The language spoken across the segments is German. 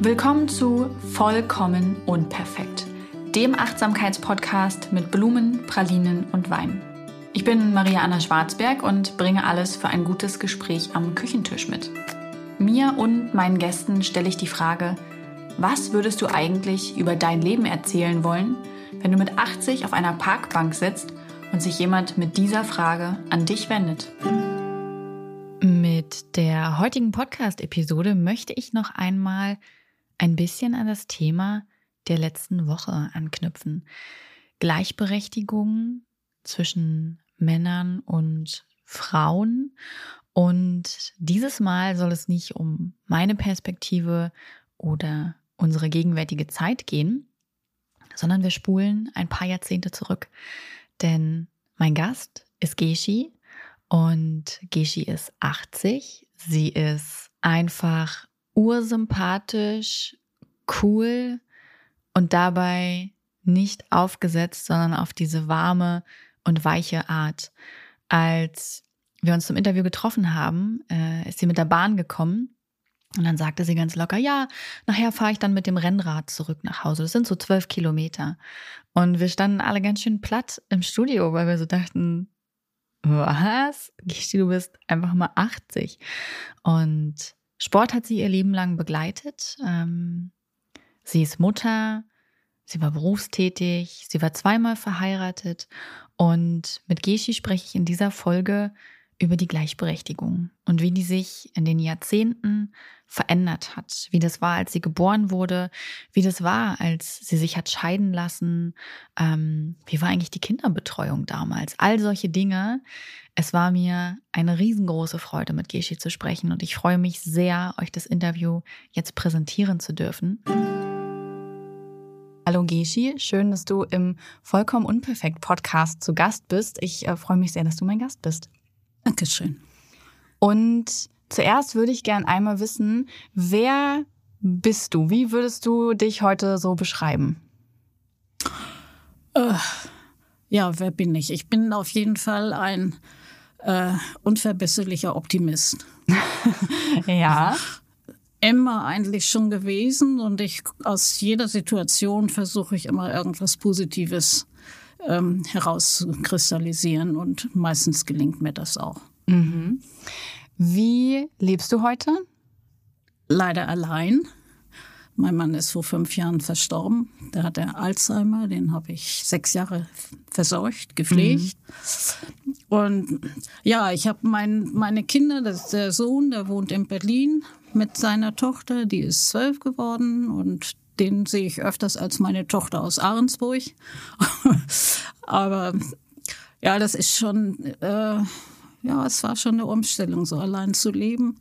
Willkommen zu Vollkommen Unperfekt, dem Achtsamkeitspodcast mit Blumen, Pralinen und Wein. Ich bin Maria Anna Schwarzberg und bringe alles für ein gutes Gespräch am Küchentisch mit. Mir und meinen Gästen stelle ich die Frage, was würdest du eigentlich über dein Leben erzählen wollen, wenn du mit 80 auf einer Parkbank sitzt und sich jemand mit dieser Frage an dich wendet? Mit der heutigen Podcast-Episode möchte ich noch einmal ein bisschen an das Thema der letzten Woche anknüpfen. Gleichberechtigung zwischen Männern und Frauen. Und dieses Mal soll es nicht um meine Perspektive oder unsere gegenwärtige Zeit gehen, sondern wir spulen ein paar Jahrzehnte zurück. Denn mein Gast ist Geschi und Geschi ist 80. Sie ist einfach ursympathisch, cool und dabei nicht aufgesetzt, sondern auf diese warme und weiche Art. Als wir uns zum Interview getroffen haben, äh, ist sie mit der Bahn gekommen und dann sagte sie ganz locker, ja, nachher fahre ich dann mit dem Rennrad zurück nach Hause. Das sind so zwölf Kilometer. Und wir standen alle ganz schön platt im Studio, weil wir so dachten, was? Du bist einfach mal 80. Und Sport hat sie ihr Leben lang begleitet. Ähm, sie ist Mutter, sie war berufstätig, sie war zweimal verheiratet und mit Geschi spreche ich in dieser Folge über die Gleichberechtigung und wie die sich in den Jahrzehnten verändert hat, wie das war, als sie geboren wurde, wie das war, als sie sich hat scheiden lassen, ähm, wie war eigentlich die Kinderbetreuung damals, all solche Dinge. Es war mir eine riesengroße Freude, mit Geschi zu sprechen und ich freue mich sehr, euch das Interview jetzt präsentieren zu dürfen. Hallo Geschi, schön, dass du im Vollkommen Unperfekt Podcast zu Gast bist. Ich äh, freue mich sehr, dass du mein Gast bist. Dankeschön. Und zuerst würde ich gern einmal wissen, wer bist du? Wie würdest du dich heute so beschreiben? Äh, ja, wer bin ich? Ich bin auf jeden Fall ein äh, unverbesserlicher Optimist. ja. Immer eigentlich schon gewesen und ich aus jeder Situation versuche ich immer irgendwas Positives ähm, herauszukristallisieren und meistens gelingt mir das auch. Mhm. Wie lebst du heute? Leider allein. Mein Mann ist vor fünf Jahren verstorben. Der hatte Alzheimer, den habe ich sechs Jahre versorgt, gepflegt. Mhm. Und ja, ich habe mein, meine Kinder, das ist der Sohn, der wohnt in Berlin mit seiner Tochter, die ist zwölf geworden und den sehe ich öfters als meine Tochter aus Ahrensburg. Aber ja, das ist schon, äh, ja, es war schon eine Umstellung, so allein zu leben,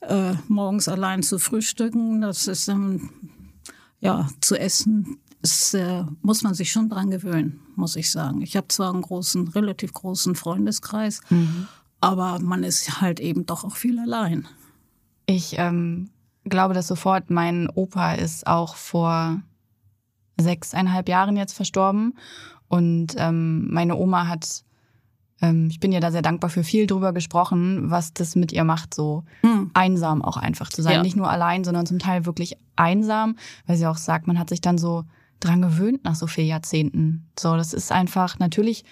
äh, morgens allein zu frühstücken, das ist dann, ja, zu essen, ist, äh, muss man sich schon dran gewöhnen, muss ich sagen. Ich habe zwar einen großen, relativ großen Freundeskreis, mhm. aber man ist halt eben doch auch viel allein. Ich ähm, glaube das sofort. Mein Opa ist auch vor sechseinhalb Jahren jetzt verstorben. Und ähm, meine Oma hat, ähm, ich bin ihr da sehr dankbar für viel drüber gesprochen, was das mit ihr macht, so mhm. einsam auch einfach zu sein. Ja. Nicht nur allein, sondern zum Teil wirklich einsam, weil sie auch sagt, man hat sich dann so dran gewöhnt nach so vielen Jahrzehnten. So, das ist einfach, natürlich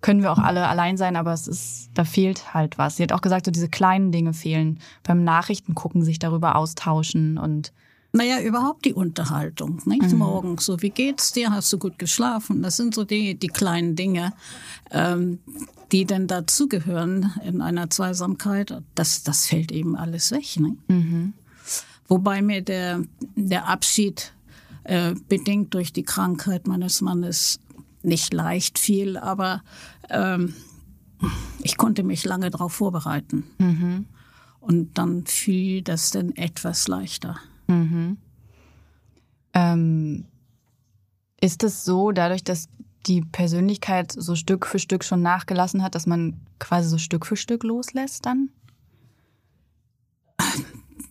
können wir auch alle allein sein, aber es ist, da fehlt halt was. Sie hat auch gesagt, so diese kleinen Dinge fehlen. Beim Nachrichten gucken, sich darüber austauschen und naja, überhaupt die Unterhaltung, nicht? Mhm. Morgens so, wie geht's dir? Hast du gut geschlafen? Das sind so die, die kleinen Dinge, ähm, die denn dazugehören in einer Zweisamkeit. Das, das fällt eben alles weg, ne? Mhm. Wobei mir der, der Abschied äh, bedingt durch die Krankheit meines Mannes nicht leicht fiel, aber ähm, ich konnte mich lange darauf vorbereiten. Mhm. Und dann fiel das dann etwas leichter. Mhm. Ähm, ist es so, dadurch, dass die Persönlichkeit so Stück für Stück schon nachgelassen hat, dass man quasi so Stück für Stück loslässt dann?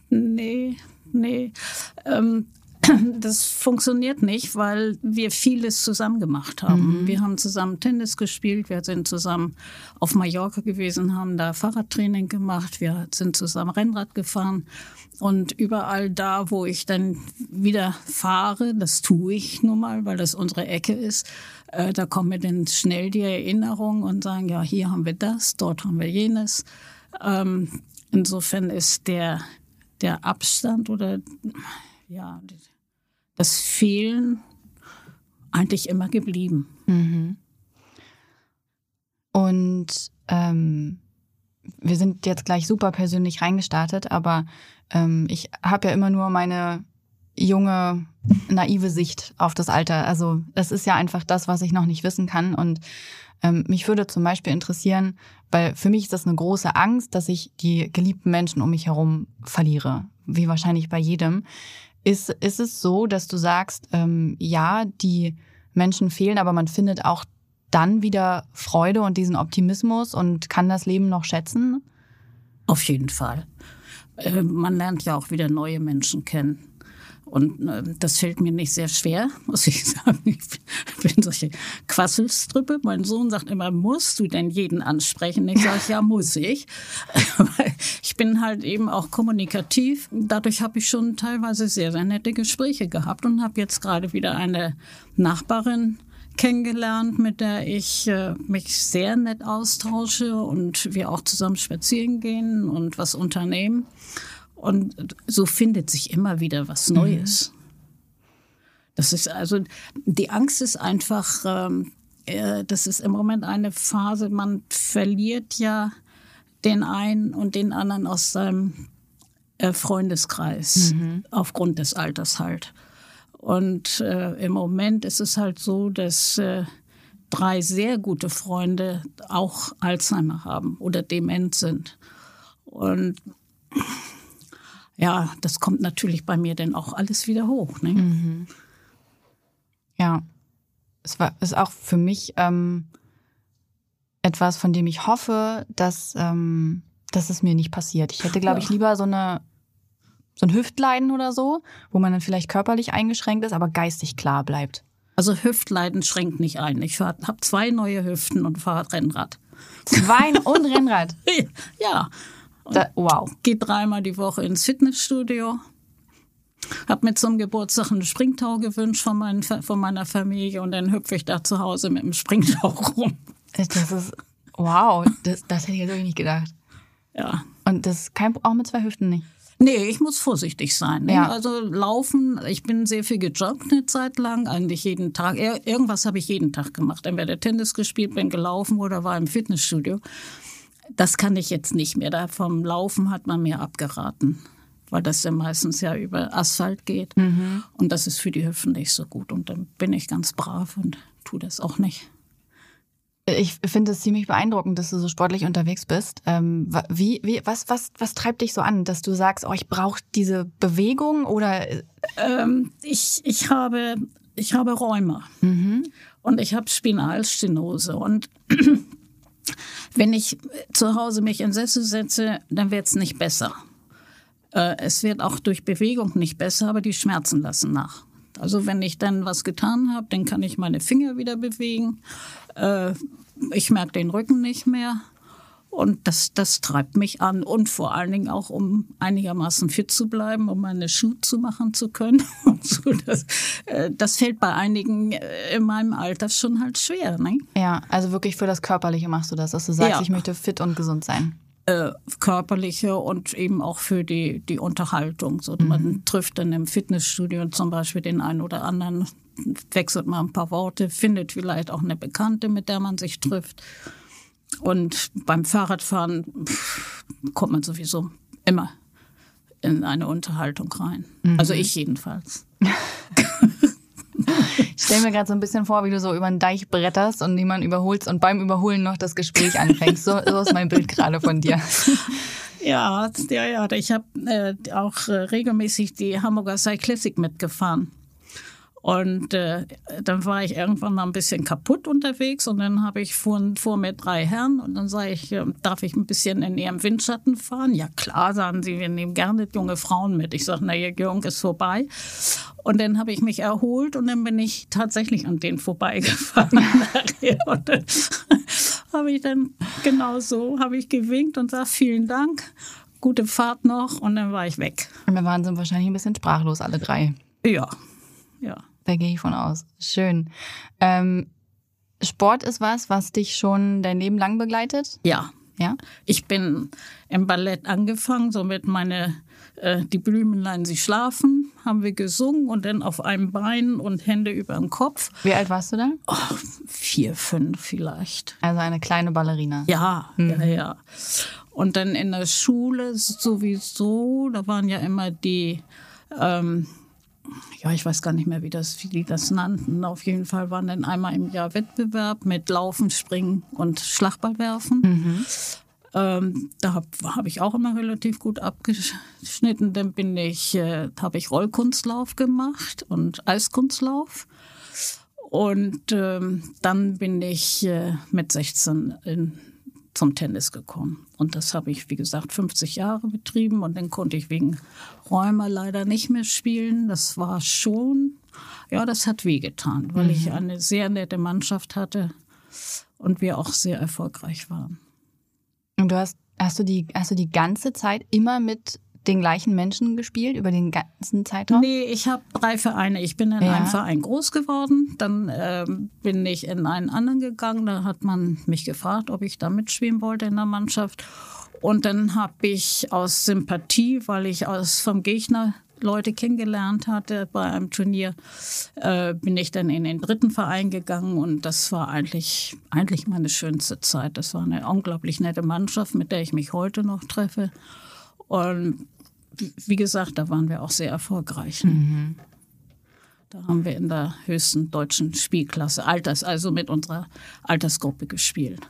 Nee, nee. Ähm, das funktioniert nicht, weil wir vieles zusammen gemacht haben. Mhm. Wir haben zusammen Tennis gespielt, wir sind zusammen auf Mallorca gewesen, haben da Fahrradtraining gemacht, wir sind zusammen Rennrad gefahren. Und überall da, wo ich dann wieder fahre, das tue ich nun mal, weil das unsere Ecke ist, äh, da kommen mir dann schnell die Erinnerungen und sagen, ja, hier haben wir das, dort haben wir jenes. Ähm, insofern ist der, der Abstand oder ja, das Fehlen eigentlich immer geblieben. Mhm. Und ähm, wir sind jetzt gleich super persönlich reingestartet, aber ähm, ich habe ja immer nur meine junge, naive Sicht auf das Alter. Also das ist ja einfach das, was ich noch nicht wissen kann. Und ähm, mich würde zum Beispiel interessieren, weil für mich ist das eine große Angst, dass ich die geliebten Menschen um mich herum verliere, wie wahrscheinlich bei jedem. Ist, ist es so, dass du sagst, ähm, ja, die Menschen fehlen, aber man findet auch dann wieder Freude und diesen Optimismus und kann das Leben noch schätzen? Auf jeden Fall. Äh, man lernt ja auch wieder neue Menschen kennen. Und äh, das fällt mir nicht sehr schwer, muss ich sagen. Ich bin solche Quasselstrippe. Mein Sohn sagt immer, musst du denn jeden ansprechen? Ich sage, ja, muss ich. ich bin halt eben auch kommunikativ. Dadurch habe ich schon teilweise sehr, sehr nette Gespräche gehabt und habe jetzt gerade wieder eine Nachbarin kennengelernt, mit der ich äh, mich sehr nett austausche und wir auch zusammen spazieren gehen und was unternehmen. Und so findet sich immer wieder was mhm. Neues. Mhm. Das ist also, die Angst ist einfach, ähm, äh, das ist im Moment eine Phase, man verliert ja den einen und den anderen aus seinem äh, Freundeskreis mhm. aufgrund des Alters halt. Und äh, im Moment ist es halt so, dass äh, drei sehr gute Freunde auch Alzheimer haben oder dement sind. Und ja, das kommt natürlich bei mir dann auch alles wieder hoch. Ne? Mhm. Ja, es war ist auch für mich ähm, etwas, von dem ich hoffe, dass, ähm, dass es mir nicht passiert. Ich hätte, glaube ich, lieber so eine so ein Hüftleiden oder so, wo man dann vielleicht körperlich eingeschränkt ist, aber geistig klar bleibt. Also Hüftleiden schränkt nicht ein. Ich habe zwei neue Hüften und fahre Rennrad. Zwei und Rennrad? ja. Da, wow. Gehe dreimal die Woche ins Fitnessstudio. Hab mir zum Geburtstag einen Springtau gewünscht von, meinen, von meiner Familie und dann hüpfe ich da zu Hause mit dem Springtau rum. Das ist, wow, das, das hätte ich jetzt wirklich nicht gedacht. Ja. Und das ist kein, auch mit zwei Hüften nicht? Nee, ich muss vorsichtig sein. Ne? Ja. Also laufen, ich bin sehr viel gejoggt eine Zeit lang, eigentlich jeden Tag. Irgendwas habe ich jeden Tag gemacht. Entweder Tennis gespielt, bin gelaufen oder war im Fitnessstudio. Das kann ich jetzt nicht mehr. Da vom Laufen hat man mir abgeraten, weil das ja meistens ja über Asphalt geht. Mhm. Und das ist für die Hüften nicht so gut. Und dann bin ich ganz brav und tue das auch nicht. Ich finde es ziemlich beeindruckend, dass du so sportlich unterwegs bist. Ähm, wie, wie, was, was, was treibt dich so an, dass du sagst, oh, ich brauche diese Bewegung oder? Ähm, ich, ich habe, ich habe Rheuma mhm. und ich habe Spinalstenose und wenn ich zu Hause mich in Sessel setze, dann wird es nicht besser. Äh, es wird auch durch Bewegung nicht besser, aber die Schmerzen lassen nach. Also wenn ich dann was getan habe, dann kann ich meine Finger wieder bewegen. Äh, ich merke den Rücken nicht mehr. Und das, das treibt mich an. Und vor allen Dingen auch, um einigermaßen fit zu bleiben, um meine Schuhe zu machen zu können. so, das, äh, das fällt bei einigen äh, in meinem Alter schon halt schwer. Ne? Ja, also wirklich für das Körperliche machst du das, dass du sagst, ja. ich möchte fit und gesund sein äh, körperliche und eben auch für die, die Unterhaltung. So, mhm. Man trifft dann im Fitnessstudio zum Beispiel den einen oder anderen, wechselt mal ein paar Worte, findet vielleicht auch eine Bekannte, mit der man sich trifft. Und beim Fahrradfahren pff, kommt man sowieso immer in eine Unterhaltung rein. Mhm. Also ich jedenfalls. Ich stelle mir gerade so ein bisschen vor, wie du so über einen Deich bretterst und jemanden überholst und beim Überholen noch das Gespräch anfängst. So, so ist mein Bild gerade von dir. Ja, ja, ja. Ich habe äh, auch äh, regelmäßig die Hamburger Cyclistic mitgefahren. Und äh, dann war ich irgendwann mal ein bisschen kaputt unterwegs und dann habe ich vor, vor mir drei Herren und dann sage ich, äh, darf ich ein bisschen in ihrem Windschatten fahren? Ja klar, sagen sie, wir nehmen gerne junge Frauen mit. Ich sage, na, ihr Jung ist vorbei. Und dann habe ich mich erholt und dann bin ich tatsächlich an denen vorbeigefahren. und dann habe ich dann genau so, habe ich gewinkt und sage, vielen Dank, gute Fahrt noch und dann war ich weg. Und wir waren so wahrscheinlich ein bisschen sprachlos, alle drei. Ja, ja. Da gehe ich von aus. Schön. Ähm, Sport ist was, was dich schon dein Leben lang begleitet? Ja. Ja? Ich bin im Ballett angefangen, somit meine äh, Die Blümelein, sie schlafen, haben wir gesungen und dann auf einem Bein und Hände über dem Kopf. Wie alt warst du da? Oh, vier, fünf vielleicht. Also eine kleine Ballerina. Ja, mhm. ja, ja. Und dann in der Schule sowieso, da waren ja immer die ähm, ja, ich weiß gar nicht mehr, wie, das, wie die das nannten. Auf jeden Fall waren dann einmal im Jahr Wettbewerb mit Laufen, Springen und Schlagballwerfen. Mhm. Ähm, da habe hab ich auch immer relativ gut abgeschnitten. Dann bin ich, äh, habe ich Rollkunstlauf gemacht und Eiskunstlauf. Und ähm, dann bin ich äh, mit 16 in zum Tennis gekommen. Und das habe ich, wie gesagt, 50 Jahre betrieben und dann konnte ich wegen Rheuma leider nicht mehr spielen. Das war schon, ja, das hat wehgetan, weil mhm. ich eine sehr nette Mannschaft hatte und wir auch sehr erfolgreich waren. Und du hast, hast du die, hast du die ganze Zeit immer mit den gleichen Menschen gespielt über den ganzen Zeitraum? Nee, ich habe drei Vereine. Ich bin in ja. einem Verein groß geworden, dann ähm, bin ich in einen anderen gegangen. Da hat man mich gefragt, ob ich da mitspielen wollte in der Mannschaft. Und dann habe ich aus Sympathie, weil ich aus vom Gegner Leute kennengelernt hatte bei einem Turnier, äh, bin ich dann in den dritten Verein gegangen und das war eigentlich, eigentlich meine schönste Zeit. Das war eine unglaublich nette Mannschaft, mit der ich mich heute noch treffe. Und wie gesagt, da waren wir auch sehr erfolgreich. Mhm. Da haben wir in der höchsten deutschen Spielklasse, Alters, also mit unserer Altersgruppe gespielt.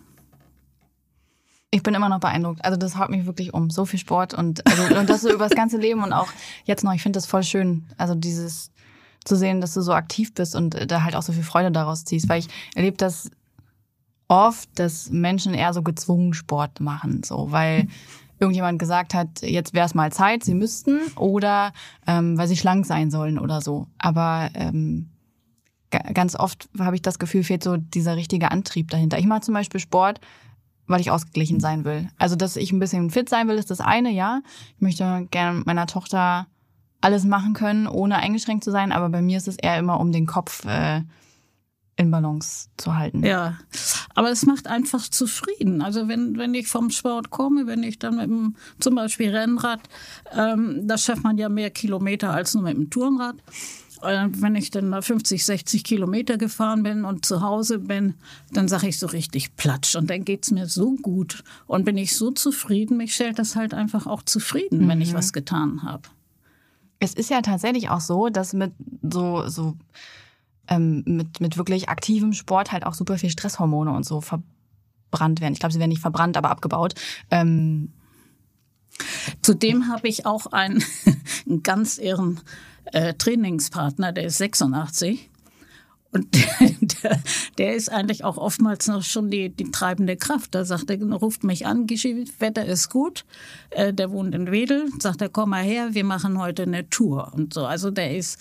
Ich bin immer noch beeindruckt. Also das haut mich wirklich um. So viel Sport und, also, und das so über das ganze Leben und auch jetzt noch. Ich finde das voll schön. Also dieses zu sehen, dass du so aktiv bist und da halt auch so viel Freude daraus ziehst. Weil ich erlebe das oft, dass Menschen eher so gezwungen Sport machen. So, weil irgendjemand gesagt hat, jetzt wäre es mal Zeit, sie müssten oder ähm, weil sie schlank sein sollen oder so. Aber ähm, ganz oft habe ich das Gefühl, fehlt so dieser richtige Antrieb dahinter. Ich mache zum Beispiel Sport, weil ich ausgeglichen sein will. Also, dass ich ein bisschen fit sein will, ist das eine, ja. Ich möchte gerne meiner Tochter alles machen können, ohne eingeschränkt zu sein, aber bei mir ist es eher immer um den Kopf äh, in Balance zu halten. Ja, aber es macht einfach zufrieden. Also wenn, wenn ich vom Sport komme, wenn ich dann mit dem zum Beispiel Rennrad, ähm, da schafft man ja mehr Kilometer als nur mit dem Tourenrad. Äh, wenn ich dann 50, 60 Kilometer gefahren bin und zu Hause bin, dann sage ich so richtig platsch. Und dann geht's mir so gut. Und bin ich so zufrieden, mich stellt das halt einfach auch zufrieden, mhm. wenn ich mhm. was getan habe. Es ist ja tatsächlich auch so, dass mit so, so ähm, mit, mit wirklich aktivem Sport halt auch super viel Stresshormone und so verbrannt werden. Ich glaube, sie werden nicht verbrannt, aber abgebaut. Ähm Zudem habe ich auch einen, einen ganz irren äh, Trainingspartner, der ist 86. Und der, der, ist eigentlich auch oftmals noch schon die, die treibende Kraft. Da sagt er, ruft mich an, Wetter ist gut. Äh, der wohnt in Wedel. Sagt er, komm mal her, wir machen heute eine Tour und so. Also der ist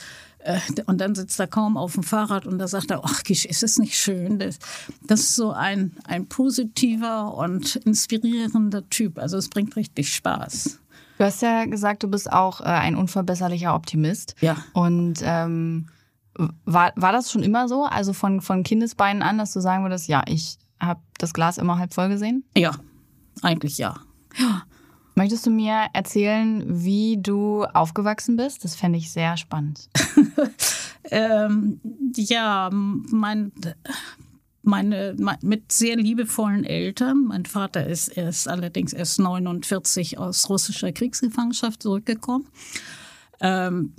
und dann sitzt er kaum auf dem Fahrrad und da sagt er, ach, ist es nicht schön? Das, das ist so ein, ein positiver und inspirierender Typ. Also es bringt richtig Spaß. Du hast ja gesagt, du bist auch äh, ein unverbesserlicher Optimist. Ja. Und ähm, war, war das schon immer so? Also von, von Kindesbeinen an, dass du sagen würdest, ja, ich habe das Glas immer halb voll gesehen? Ja, eigentlich ja. Ja. Möchtest du mir erzählen, wie du aufgewachsen bist? Das fände ich sehr spannend. ähm, ja, mein, meine, mit sehr liebevollen Eltern. Mein Vater ist, er ist allerdings erst 49 aus russischer Kriegsgefangenschaft zurückgekommen. Ähm,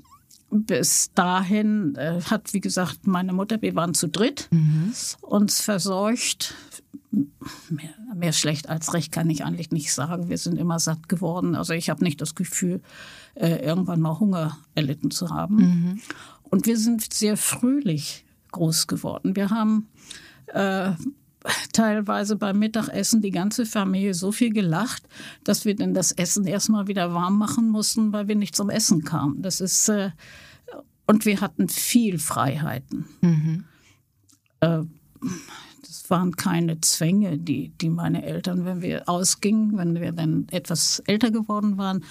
bis dahin äh, hat, wie gesagt, meine Mutter, wir waren zu dritt, mhm. uns versorgt mehr, mehr, schlecht als recht kann ich eigentlich nicht sagen. Wir sind immer satt geworden. Also ich habe nicht das Gefühl, äh, irgendwann mal Hunger erlitten zu haben. Mhm. Und wir sind sehr fröhlich groß geworden. Wir haben äh, teilweise beim Mittagessen die ganze Familie so viel gelacht, dass wir dann das Essen erstmal wieder warm machen mussten, weil wir nicht zum Essen kamen. Das ist äh, und wir hatten viel Freiheiten. Mhm. Äh, das waren keine Zwänge, die, die meine Eltern, wenn wir ausgingen, wenn wir dann etwas älter geworden waren,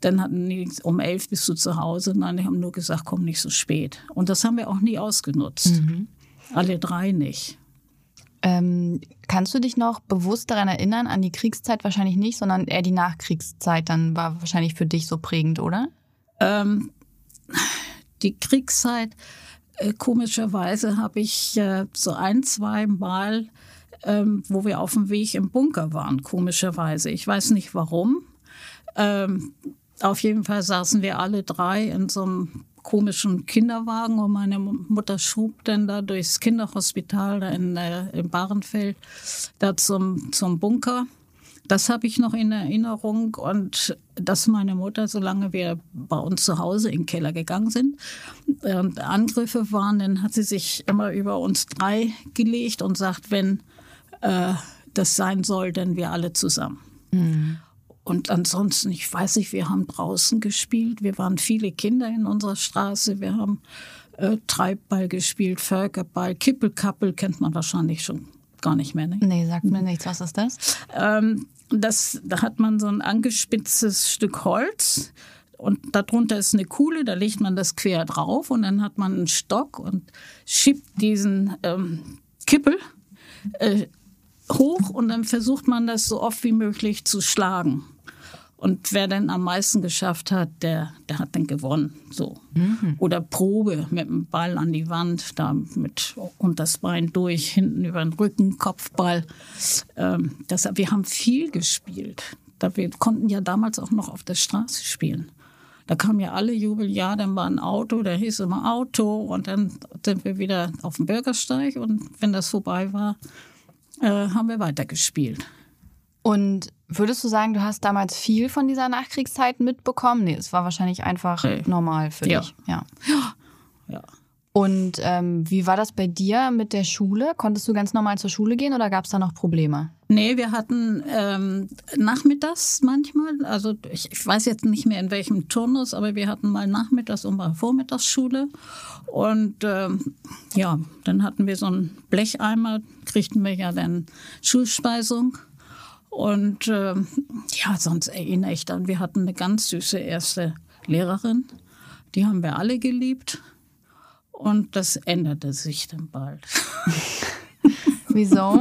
dann hatten die um elf bist du zu Hause. Nein, die haben nur gesagt, komm nicht so spät. Und das haben wir auch nie ausgenutzt. Mhm. Alle drei nicht. Ähm, kannst du dich noch bewusst daran erinnern, an die Kriegszeit wahrscheinlich nicht, sondern eher die Nachkriegszeit dann war wahrscheinlich für dich so prägend, oder? Ähm, die Kriegszeit, äh, komischerweise habe ich äh, so ein, zwei Mal, ähm, wo wir auf dem Weg im Bunker waren, komischerweise. Ich weiß nicht warum. Ähm, auf jeden Fall saßen wir alle drei in so einem komischen Kinderwagen und meine Mutter schob dann da durchs Kinderhospital in, äh, in Bahrenfeld da zum, zum Bunker. Das habe ich noch in Erinnerung und dass meine Mutter, solange wir bei uns zu Hause in den Keller gegangen sind und Angriffe waren, dann hat sie sich immer über uns drei gelegt und sagt, wenn äh, das sein soll, dann wir alle zusammen. Mhm. Und ansonsten, ich weiß nicht, wir haben draußen gespielt. Wir waren viele Kinder in unserer Straße. Wir haben äh, Treibball gespielt, Völkerball, Kippelkappel kennt man wahrscheinlich schon gar nicht mehr. Ne? Nee, sagt mir nichts. Was ist das? Ähm, das, da hat man so ein angespitztes Stück Holz und darunter ist eine Kuhle, da legt man das quer drauf und dann hat man einen Stock und schiebt diesen ähm, Kippel äh, hoch und dann versucht man das so oft wie möglich zu schlagen. Und wer denn am meisten geschafft hat, der, der hat dann gewonnen. So. Mhm. Oder Probe mit dem Ball an die Wand, da mit und das Bein durch, hinten über den Rücken, Kopfball. Ähm, das, wir haben viel gespielt. Da wir konnten ja damals auch noch auf der Straße spielen. Da kamen ja alle Jubeljahr, dann war ein Auto, da hieß immer Auto und dann sind wir wieder auf dem Bürgersteig und wenn das vorbei war, äh, haben wir weitergespielt. Und würdest du sagen, du hast damals viel von dieser Nachkriegszeit mitbekommen? Nee, es war wahrscheinlich einfach hey. normal für ja. dich. Ja. ja. ja. Und ähm, wie war das bei dir mit der Schule? Konntest du ganz normal zur Schule gehen oder gab es da noch Probleme? Nee, wir hatten ähm, nachmittags manchmal, also ich, ich, weiß jetzt nicht mehr in welchem Turnus, aber wir hatten mal nachmittags und mal Vormittagsschule. Und ähm, ja, dann hatten wir so einen Blecheimer, kriegten wir ja dann Schulspeisung. Und äh, ja, sonst erinnere ich dann, wir hatten eine ganz süße erste Lehrerin. Die haben wir alle geliebt. Und das änderte sich dann bald. Wieso?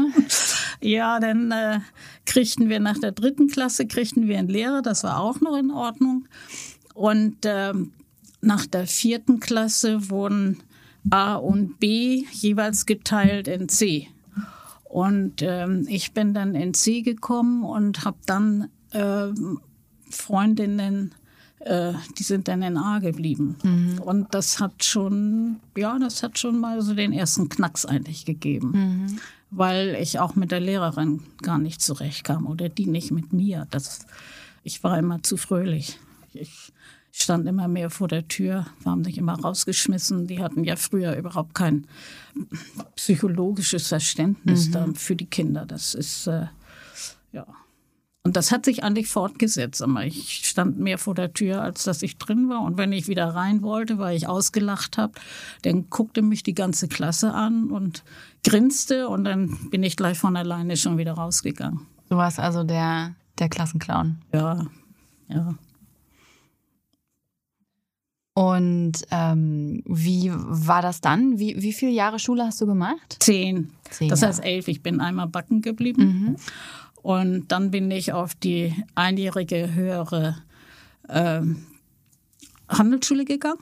ja, dann äh, kriegten wir nach der dritten Klasse kriegten wir einen Lehrer, das war auch noch in Ordnung. Und äh, nach der vierten Klasse wurden A und B jeweils geteilt in C. Und ähm, ich bin dann ins See gekommen und habe dann äh, Freundinnen, äh, die sind dann in A geblieben. Mhm. Und das hat schon, ja, das hat schon mal so den ersten Knacks eigentlich gegeben. Mhm. Weil ich auch mit der Lehrerin gar nicht zurechtkam oder die nicht mit mir. Das, ich war immer zu fröhlich. Ich, stand immer mehr vor der Tür, haben sich immer rausgeschmissen. Die hatten ja früher überhaupt kein psychologisches Verständnis mhm. für die Kinder. Das ist, äh, ja. Und das hat sich eigentlich fortgesetzt. Aber ich stand mehr vor der Tür, als dass ich drin war. Und wenn ich wieder rein wollte, weil ich ausgelacht habe, dann guckte mich die ganze Klasse an und grinste. Und dann bin ich gleich von alleine schon wieder rausgegangen. Du warst also der, der Klassenclown. Ja, ja. Und ähm, wie war das dann? Wie, wie viele Jahre Schule hast du gemacht? Zehn. Zehn das heißt elf. Ich bin einmal backen geblieben. Mhm. Und dann bin ich auf die einjährige höhere äh, Handelsschule gegangen.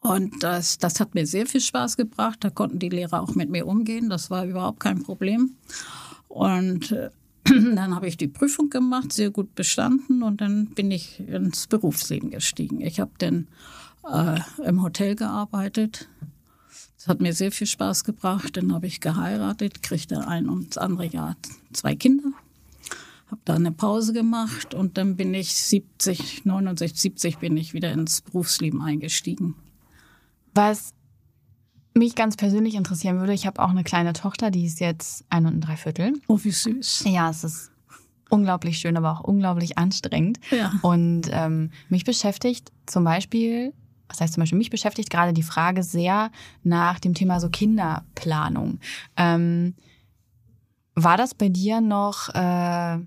Und das, das hat mir sehr viel Spaß gebracht. Da konnten die Lehrer auch mit mir umgehen. Das war überhaupt kein Problem. Und äh, Dann habe ich die Prüfung gemacht, sehr gut bestanden und dann bin ich ins Berufsleben gestiegen. Ich habe dann äh, im Hotel gearbeitet. Das hat mir sehr viel Spaß gebracht. Dann habe ich geheiratet, kriegte ein und das andere Jahr zwei Kinder. Habe da eine Pause gemacht und dann bin ich 70, 69, 70 bin ich wieder ins Berufsleben eingestiegen. Was mich ganz persönlich interessieren würde, ich habe auch eine kleine Tochter, die ist jetzt ein und ein Dreiviertel. Oh, wie süß. Ja, es ist unglaublich schön, aber auch unglaublich anstrengend. Ja. Und ähm, mich beschäftigt zum Beispiel, was heißt zum Beispiel, mich beschäftigt gerade die Frage sehr nach dem Thema so Kinderplanung. Ähm, war das bei dir noch äh,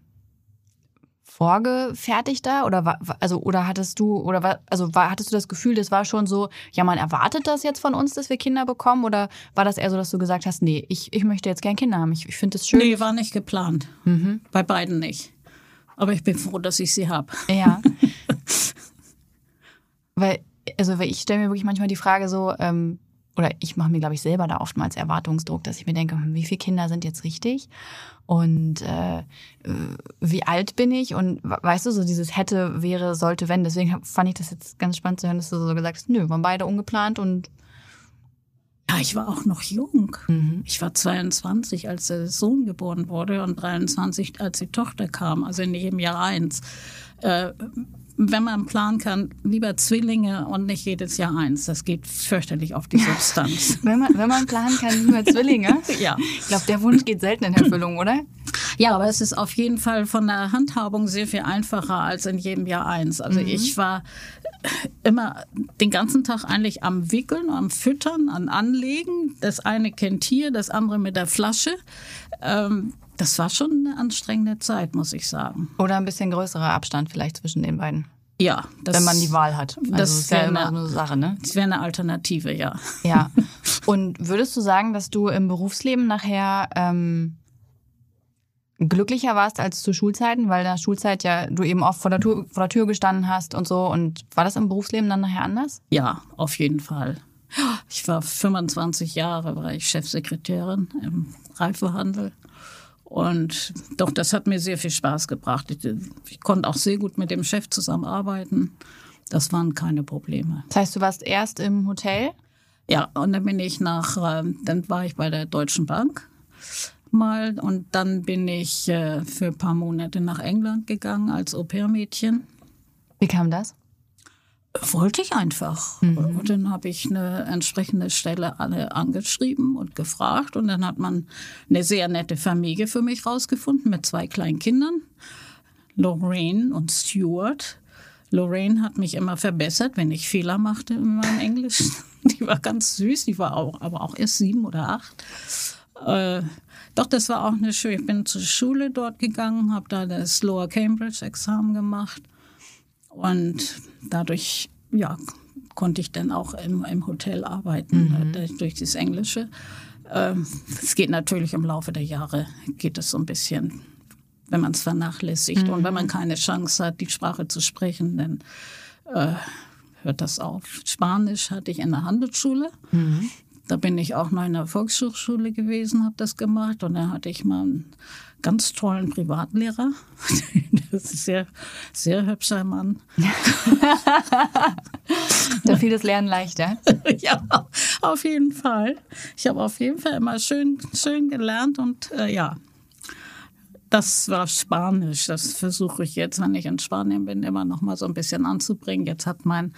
vorgefertigter oder war, also oder hattest du oder war, also war, hattest du das Gefühl, das war schon so, ja, man erwartet das jetzt von uns, dass wir Kinder bekommen oder war das eher so, dass du gesagt hast, nee, ich, ich möchte jetzt gern Kinder haben, ich, ich finde das schön. Nee, war nicht geplant. Mhm. Bei beiden nicht. Aber ich bin froh, dass ich sie habe. Ja. weil also weil ich stelle mir wirklich manchmal die Frage so, ähm, oder ich mache mir, glaube ich, selber da oftmals Erwartungsdruck, dass ich mir denke, hm, wie viele Kinder sind jetzt richtig und äh, wie alt bin ich und weißt du, so dieses hätte, wäre, sollte, wenn. Deswegen fand ich das jetzt ganz spannend zu hören, dass du so gesagt hast, nö, waren beide ungeplant und ja, ich war auch noch jung. Mhm. Ich war 22, als der Sohn geboren wurde und 23, als die Tochter kam, also in jedem Jahr eins. Äh, wenn man planen kann, lieber Zwillinge und nicht jedes Jahr eins. Das geht fürchterlich auf die Substanz. wenn, man, wenn man planen kann, lieber Zwillinge. ja. Ich glaube, der Wunsch geht selten in Erfüllung, oder? Ja, aber es ist auf jeden Fall von der Handhabung sehr viel einfacher als in jedem Jahr eins. Also mhm. ich war immer den ganzen Tag eigentlich am Wickeln, am Füttern, am Anlegen. Das eine kennt hier, das andere mit der Flasche. Ähm, das war schon eine anstrengende Zeit, muss ich sagen. Oder ein bisschen größerer Abstand vielleicht zwischen den beiden. Ja, das, wenn man die Wahl hat. Also das ist ja immer so eine Sache, ne? Das wäre eine Alternative, ja. Ja. Und würdest du sagen, dass du im Berufsleben nachher ähm, glücklicher warst als zu Schulzeiten, weil in der Schulzeit ja du eben oft vor der, Tür, vor der Tür gestanden hast und so. Und war das im Berufsleben dann nachher anders? Ja, auf jeden Fall. Ich war 25 Jahre, war ich Chefsekretärin im Reifehandel. Und doch, das hat mir sehr viel Spaß gebracht. Ich, ich, konnte auch sehr gut mit dem Chef zusammenarbeiten. Das waren keine Probleme. Das heißt, du warst erst im Hotel? Ja, und dann bin ich nach, ähm, dann war ich bei der Deutschen Bank mal und dann bin ich äh, für ein paar Monate nach England gegangen als Au-pair-Mädchen. Wie kam das? Wollte ich einfach. Mhm. Und dann habe ich eine entsprechende Stelle alle angeschrieben und gefragt. Und dann hat man eine sehr nette Familie für mich rausgefunden mit zwei kleinen Kindern, Lorraine und Stuart. Lorraine hat mich immer verbessert, wenn ich Fehler machte in meinem Englisch. Die war ganz süß, die war auch, aber auch erst sieben oder acht. Äh, doch, das war auch eine schöne. Ich bin zur Schule dort gegangen, habe da das Lower Cambridge Examen gemacht und dadurch, ja, konnte ich dann auch im, im Hotel arbeiten, mhm. äh, durch das Englische. Ähm, es geht natürlich im Laufe der Jahre, geht es so ein bisschen, wenn man es vernachlässigt mhm. und wenn man mhm. keine Chance hat, die Sprache zu sprechen, dann äh, hört das auf. Spanisch hatte ich in der Handelsschule. Mhm. Da bin ich auch noch in der Volkshochschule gewesen, habe das gemacht und da hatte ich mal einen ganz tollen Privatlehrer. das ist ein sehr, sehr hübscher Mann. da fiel das Lernen leichter. ja, auf jeden Fall. Ich habe auf jeden Fall immer schön, schön gelernt und äh, ja, das war Spanisch. Das versuche ich jetzt, wenn ich in Spanien bin, immer noch mal so ein bisschen anzubringen. Jetzt hat mein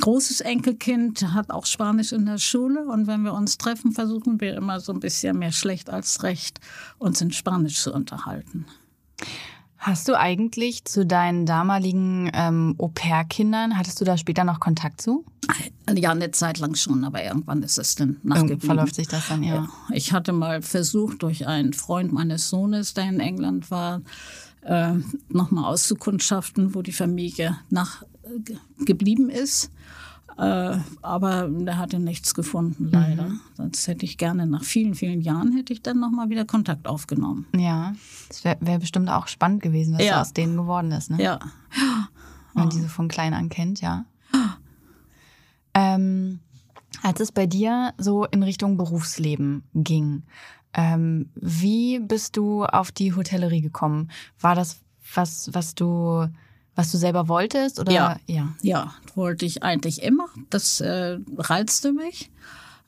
großes Enkelkind hat auch Spanisch in der Schule und wenn wir uns treffen, versuchen wir immer so ein bisschen mehr schlecht als recht, uns in Spanisch zu unterhalten. Hast du eigentlich zu deinen damaligen ähm, Au-pair-Kindern, hattest du da später noch Kontakt zu? Ja, eine Zeit lang schon, aber irgendwann ist es dann nachgeblieben. verläuft sich das dann, ja. Ich hatte mal versucht, durch einen Freund meines Sohnes, der in England war, äh, nochmal auszukundschaften, wo die Familie nach geblieben ist. Äh, aber er hatte nichts gefunden, leider. Mhm. Sonst hätte ich gerne nach vielen, vielen Jahren hätte ich dann nochmal wieder Kontakt aufgenommen. Ja, das wäre wär bestimmt auch spannend gewesen, was ja. aus denen geworden ist. Ne? Ja. Wenn man diese von klein an kennt, ja. Ähm, als es bei dir so in Richtung Berufsleben ging, ähm, wie bist du auf die Hotellerie gekommen? War das was, was du was du selber wolltest? Oder? Ja, ja. ja wollte ich eigentlich immer. Das äh, reizte mich.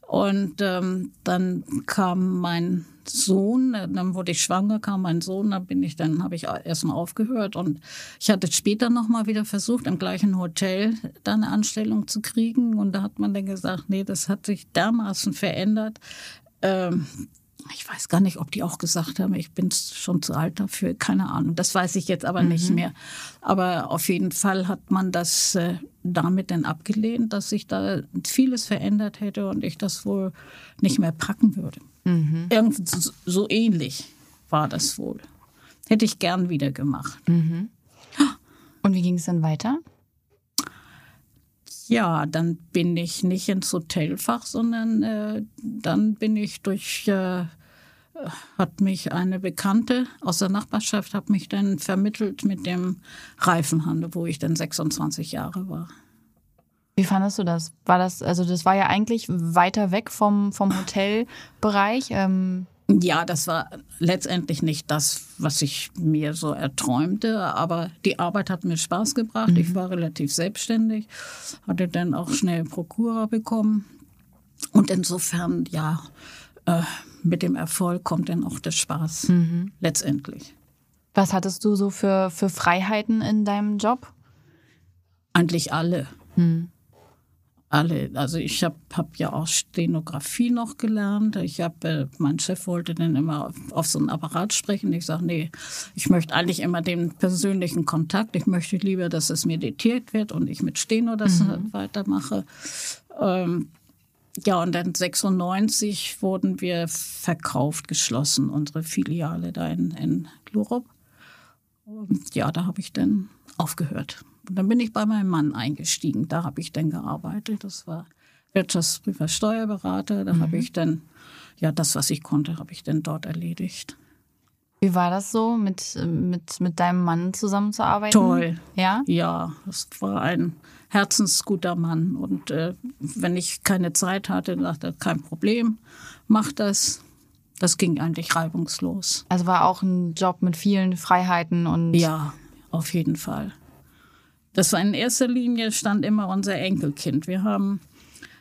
Und ähm, dann kam mein Sohn, äh, dann wurde ich schwanger, kam mein Sohn, dann bin ich dann habe ich erstmal aufgehört und ich hatte später noch mal wieder versucht im gleichen Hotel da eine Anstellung zu kriegen und da hat man dann gesagt, nee, das hat sich dermaßen verändert. Ähm, ich weiß gar nicht, ob die auch gesagt haben, ich bin schon zu alt dafür, keine Ahnung. Das weiß ich jetzt aber mhm. nicht mehr. Aber auf jeden Fall hat man das äh, damit dann abgelehnt, dass sich da vieles verändert hätte und ich das wohl nicht mehr packen würde. Mhm. Irgendwie so, so, ähnlich war das wohl. Hätte ich gern wieder gemacht. Mhm. Und wie ging es dann weiter? Ja, dann bin ich nicht ins Hotelfach, sondern äh, dann bin ich durch, äh, hat mich eine Bekannte aus der Nachbarschaft, hat mich dann vermittelt mit dem Reifenhandel, wo ich dann 26 Jahre war. Wie fandest du das? War das, also das war ja eigentlich weiter weg vom, vom Hotelbereich. Ähm ja, das war letztendlich nicht das, was ich mir so erträumte, aber die Arbeit hat mir Spaß gebracht. Mhm. Ich war relativ selbstständig, hatte dann auch schnell Prokura bekommen. Und insofern, ja, äh, mit dem Erfolg kommt dann auch der Spaß mhm. letztendlich. Was hattest du so für, für Freiheiten in deinem Job? Eigentlich alle. Mhm alle. Also ich habe hab ja auch Stenografie noch gelernt. Ich habe, äh, mein Chef wollte dann immer auf, auf so einen Apparat sprechen. Ich sage, nee, ich möchte eigentlich immer den persönlichen Kontakt. Ich möchte lieber, dass es meditiert wird und ich mit Steno das mhm. weitermache. Ähm, ja, und dann 96 wurden wir verkauft, geschlossen, unsere Filiale da in, in Lurup. Und ja, da habe ich dann aufgehört. Und dann bin ich bei meinem Mann eingestiegen. Da habe ich dann gearbeitet. Das war Wirtschaftsprüfer, Steuerberater. Da mhm. habe ich dann, ja, das, was ich konnte, habe ich dann dort erledigt. Wie war das so, mit, mit, mit deinem Mann zusammenzuarbeiten? Toll. Ja? Ja, das war ein herzensguter Mann. Und äh, wenn ich keine Zeit hatte, dachte er, kein Problem, mach das. Das ging eigentlich reibungslos. Also war auch ein Job mit vielen Freiheiten und. Ja, auf jeden Fall. Das war in erster Linie stand immer unser Enkelkind. Wir haben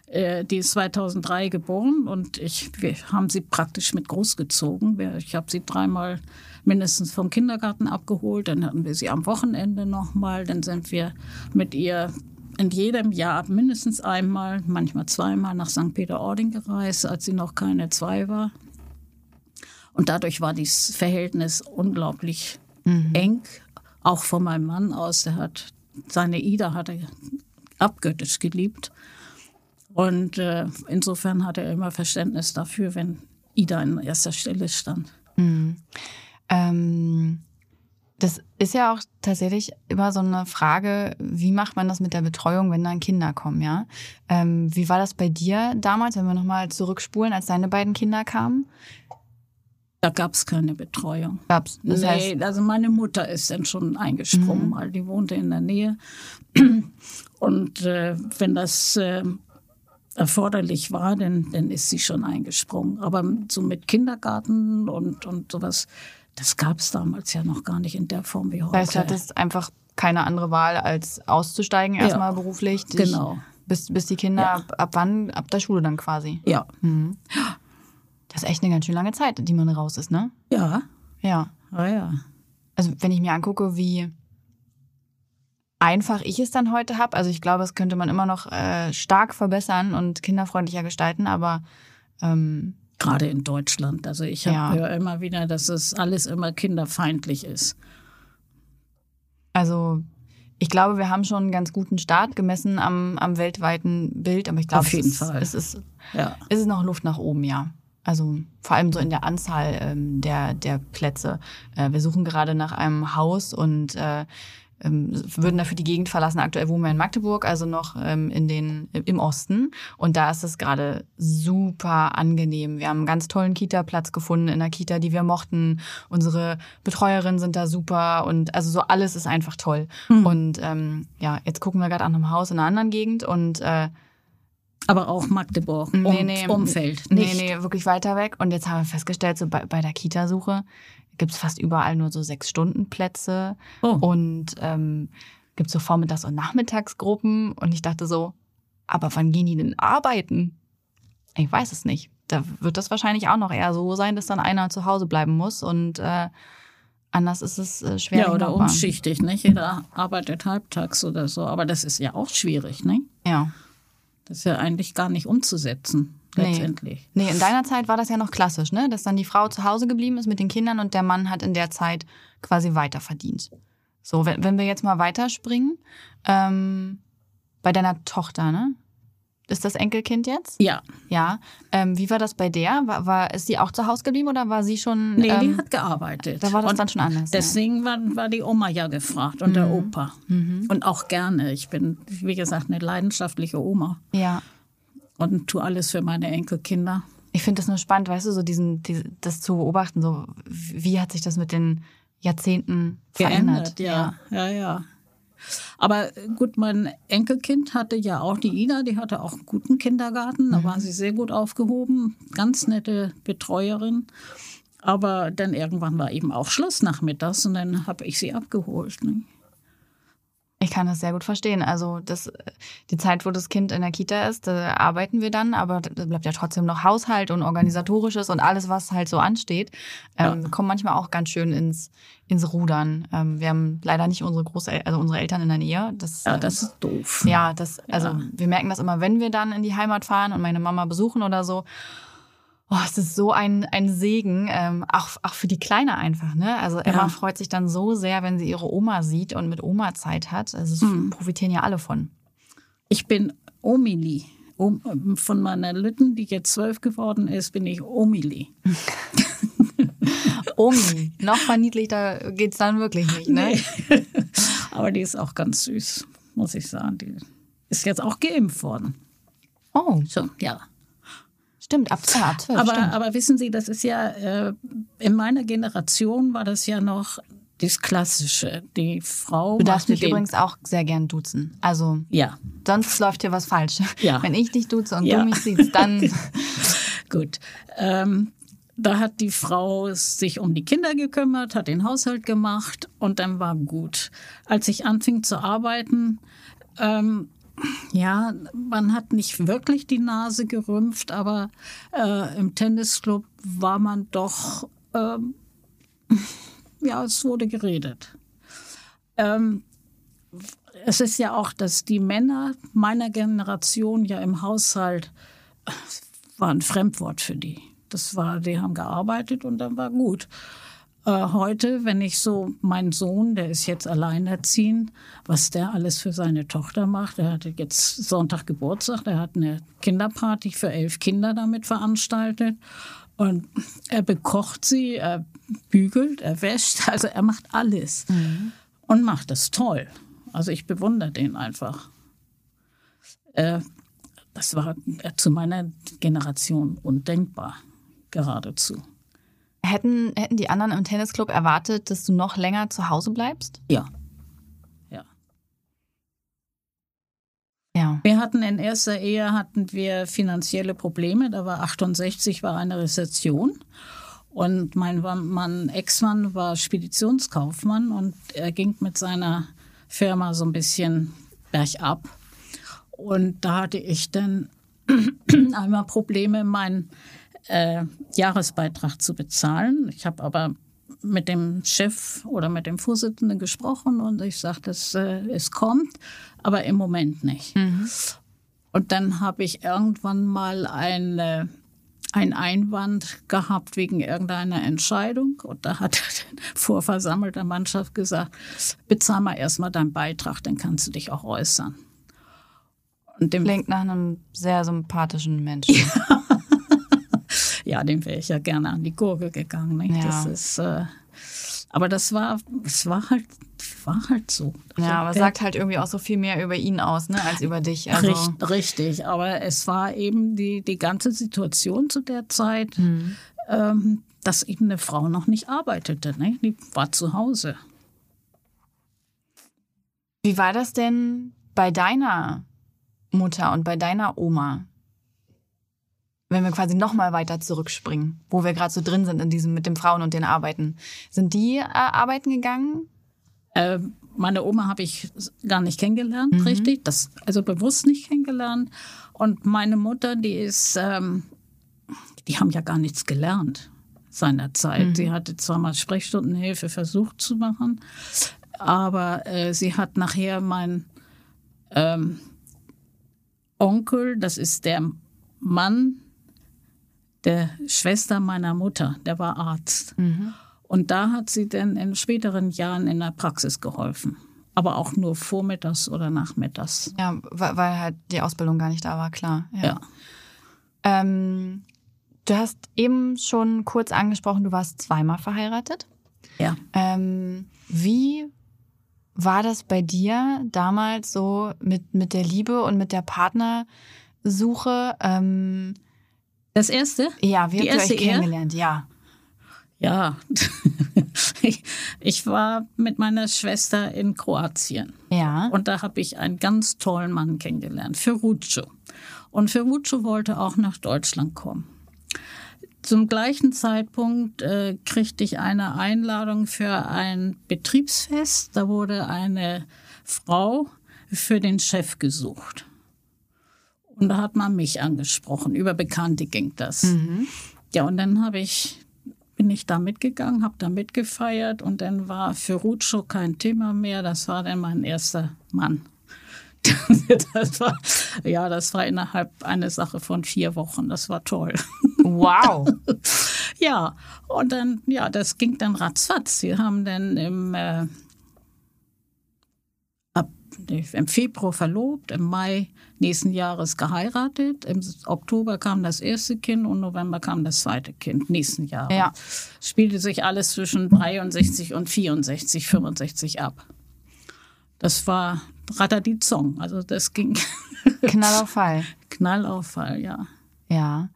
äh, die ist 2003 geboren und ich, wir haben sie praktisch mit großgezogen. Ich habe sie dreimal mindestens vom Kindergarten abgeholt, dann hatten wir sie am Wochenende nochmal, dann sind wir mit ihr in jedem Jahr mindestens einmal, manchmal zweimal nach St. Peter-Ording gereist, als sie noch keine zwei war. Und dadurch war dieses Verhältnis unglaublich mhm. eng, auch von meinem Mann aus. Der hat seine Ida hat er abgöttisch geliebt. Und äh, insofern hatte er immer Verständnis dafür, wenn Ida an erster Stelle stand. Mhm. Ähm, das ist ja auch tatsächlich immer so eine Frage, wie macht man das mit der Betreuung, wenn dann Kinder kommen, ja? Ähm, wie war das bei dir damals, wenn wir nochmal zurückspulen, als deine beiden Kinder kamen? Da gab es keine Betreuung. Gab's. Das nee, heißt, also meine Mutter ist dann schon eingesprungen, mhm. weil die wohnte in der Nähe. Und äh, wenn das äh, erforderlich war, dann, dann ist sie schon eingesprungen. Aber so mit Kindergarten und, und sowas, das gab es damals ja noch gar nicht in der Form wie heute. Das heißt, du hattest einfach keine andere Wahl, als auszusteigen, erstmal ja, beruflich. Dich, genau. Bis, bis die Kinder, ja. ab, ab wann? Ab der Schule dann quasi. Ja. Mhm. Das ist echt eine ganz schön lange Zeit, die man raus ist, ne? Ja. Ja. Ah, ja. Also, wenn ich mir angucke, wie einfach ich es dann heute habe, also ich glaube, es könnte man immer noch äh, stark verbessern und kinderfreundlicher gestalten, aber ähm, gerade in Deutschland. Also ich ja. höre immer wieder, dass es alles immer kinderfeindlich ist. Also ich glaube, wir haben schon einen ganz guten Start gemessen am, am weltweiten Bild, aber ich glaube, Auf jeden es, Fall. es ist, ja. es ist noch Luft nach oben, ja. Also vor allem so in der Anzahl ähm, der, der Plätze. Äh, wir suchen gerade nach einem Haus und äh, ähm, würden dafür die Gegend verlassen. Aktuell wohnen wir in Magdeburg, also noch ähm, in den, im Osten. Und da ist es gerade super angenehm. Wir haben einen ganz tollen Kita-Platz gefunden in der Kita, die wir mochten. Unsere Betreuerinnen sind da super und also so alles ist einfach toll. Mhm. Und ähm, ja, jetzt gucken wir gerade an einem Haus in einer anderen Gegend und äh, aber auch Magdeburg, um, nee, nee, Umfeld. Nicht. Nee, nee, wirklich weiter weg. Und jetzt haben wir festgestellt, so bei, bei der Kita-Suche gibt es fast überall nur so sechs Stunden Plätze. Oh. Und ähm, gibt es so Vormittags- und Nachmittagsgruppen. Und ich dachte so, aber wann gehen die denn arbeiten? Ich weiß es nicht. Da wird das wahrscheinlich auch noch eher so sein, dass dann einer zu Hause bleiben muss und äh, anders ist es äh, schwer. Ja, oder umschichtig, nicht? Jeder arbeitet halbtags oder so, aber das ist ja auch schwierig, ne? Ja. Das ist ja eigentlich gar nicht umzusetzen, letztendlich. Nee. nee, in deiner Zeit war das ja noch klassisch, ne? Dass dann die Frau zu Hause geblieben ist mit den Kindern und der Mann hat in der Zeit quasi weiter verdient. So, wenn, wenn wir jetzt mal weiterspringen, ähm, bei deiner Tochter, ne? Ist das Enkelkind jetzt? Ja. Ja. Ähm, wie war das bei der? War, war, ist sie auch zu Hause geblieben oder war sie schon. Nee, ähm, die hat gearbeitet. Da war das und dann schon anders. Deswegen war, war die Oma ja gefragt und der Opa. Und auch gerne. Ich bin, wie gesagt, eine leidenschaftliche Oma ja. Ja. und tue alles für meine Enkelkinder. Ich finde das nur spannend, weißt du, so diesen, diese, das zu beobachten, so wie hat sich das mit den Jahrzehnten verändert? Geändert, ja. ja, ja. Aber gut, mein Enkelkind hatte ja auch die Ida, die hatte auch einen guten Kindergarten, da war sie sehr gut aufgehoben, ganz nette Betreuerin. Aber dann irgendwann war eben auch Schluss nachmittags und dann habe ich sie abgeholt. Ne? Ich kann das sehr gut verstehen. Also das, die Zeit, wo das Kind in der Kita ist, da arbeiten wir dann, aber da bleibt ja trotzdem noch Haushalt und organisatorisches und alles, was halt so ansteht. Ähm, Ja. Kommen manchmal auch ganz schön ins, ins Rudern. Ähm, wir haben leider nicht unsere Großel also unsere Eltern in der Nähe. Das, Ja, äh, das ist doof. ja, das, also wir merken das immer, wenn wir dann in die Heimat fahren und meine Mama besuchen oder so. Oh, es ist so ein, ein Segen, ähm, auch, auch für die Kleine einfach, ne? Also Emma Ja. freut sich dann so sehr, wenn sie ihre Oma sieht und mit Oma Zeit hat. Also es Mhm. profitieren ja alle von. Ich bin Omili. Um, von meiner Lütten, die jetzt zwölf geworden ist, bin ich Omili. Omi, noch verniedlichter geht's dann wirklich nicht, ne? Aber die ist auch ganz süß, muss ich sagen. Die ist jetzt auch geimpft worden. Oh, So, ja. Stimmt, ab, ja, ab 12, Aber, stimmt. aber wissen Sie, das ist ja, äh, in meiner Generation war das ja noch das Klassische. Die Frau. Du darfst mich übrigens auch sehr gern duzen. Also Ja, sonst läuft hier was falsch. Ja. Wenn ich dich duze und Ja. du mich siehst, dann gut. Ähm, da hat die Frau sich um die Kinder gekümmert, hat den Haushalt gemacht und dann war gut. Als ich anfing zu arbeiten, ähm, ja, man hat nicht wirklich die Nase gerümpft, aber äh, im Tennisclub war man doch, ähm, ja, es wurde geredet. Ähm, es ist ja auch, dass die Männer meiner Generation ja im Haushalt äh, war ein Fremdwort für die. Das war, die haben gearbeitet und dann war gut. Äh, heute, wenn ich so, mein Sohn, der ist jetzt alleinerziehend, was der alles für seine Tochter macht. Er hatte jetzt Sonntag Geburtstag, er hat eine Kinderparty für elf Kinder damit veranstaltet. Und er bekocht sie, er bügelt, er wäscht, also er macht alles. Und macht es toll. Also ich bewundere den einfach. Äh, das war äh, zu meiner Generation undenkbar, geradezu. Hätten, hätten die anderen im Tennisclub erwartet, dass du noch länger zu Hause bleibst? Ja. Ja. Ja. Wir hatten in erster Ehe hatten wir finanzielle Probleme. Da war 68 war eine Rezession. Und mein Mann, Ex-Mann war Speditionskaufmann und er ging mit seiner Firma so ein bisschen bergab. Und da hatte ich dann einmal Probleme, meinen äh, Jahresbeitrag zu bezahlen. Ich habe aber mit dem Chef oder mit dem Vorsitzenden gesprochen und ich sagte, es, äh, es kommt, aber im Moment nicht. Und dann habe ich irgendwann mal eine, einen Einwand gehabt wegen irgendeiner Entscheidung. Und da hat vor versammelter Mannschaft gesagt, bezahl mal erstmal deinen Beitrag, dann kannst du dich auch äußern. Und dem, Klingt nach einem sehr sympathischen Menschen. ja, dem wäre ich ja gerne an die Gurgel gegangen. Nicht? Ja. Das ist, äh, aber das war, es war halt, war halt so. Ja, aber sagt halt irgendwie auch so viel mehr über ihn aus, ne, als über dich. Also, Richt, richtig, aber es war eben die, die ganze Situation zu der Zeit, Mhm. ähm, dass eben eine Frau noch nicht arbeitete. Ne? Die war zu Hause. Wie war das denn bei deiner Mutter und bei deiner Oma? Wenn wir quasi noch mal weiter zurückspringen, wo wir gerade so drin sind in diesem mit den Frauen und den Arbeiten. Sind die äh, arbeiten gegangen? Ähm, meine Oma habe ich gar nicht kennengelernt, mhm. richtig, das also bewusst nicht kennengelernt. Und meine Mutter, die ist, ähm, die haben ja gar nichts gelernt seinerzeit. Mhm. Sie hatte zwar mal Sprechstundenhilfe versucht zu machen, aber äh, sie hat nachher mein ähm, Onkel, das ist der Mann der Schwester meiner Mutter, der war Arzt. Mhm. Und da hat sie dann in späteren Jahren in der Praxis geholfen. Aber auch nur vormittags oder nachmittags. Ja, weil halt die Ausbildung gar nicht da war, klar. Ja. ja. Ähm, du hast eben schon kurz angesprochen, du warst zweimal verheiratet. Ja. Ähm, wie war das bei dir damals so mit, mit der Liebe und mit der Partnersuche? Ähm, das erste? Ja, wie habt ihr euch kennengelernt? Ja. Ja, ich war mit meiner Schwester in Kroatien. Ja. Und da habe ich einen ganz tollen Mann kennengelernt, Ferruccio. Und Ferruccio wollte auch nach Deutschland kommen. Zum gleichen Zeitpunkt äh, kriegte ich eine Einladung für ein Betriebsfest. Da wurde eine Frau für den Chef gesucht. Und da hat man mich angesprochen. Über Bekannte ging das. Mhm. Ja, und dann habe ich bin ich da mitgegangen, habe da mitgefeiert und dann war für Rutscho kein Thema mehr. Das war dann mein erster Mann. das war, ja, das war innerhalb einer Sache von vier Wochen. Das war toll. Wow. ja, und dann, ja, das ging dann ratzfatz. Wir haben dann im, äh, im Februar verlobt, im Mai nächsten Jahres geheiratet. Im Oktober kam das erste Kind und November kam das zweite Kind nächsten Jahres. Ja. Spielte sich alles zwischen 63 und 64, 65 ab. Das war Ratadizong, also das ging. Knall auf Fall. Knall auf Fall, ja. Ja.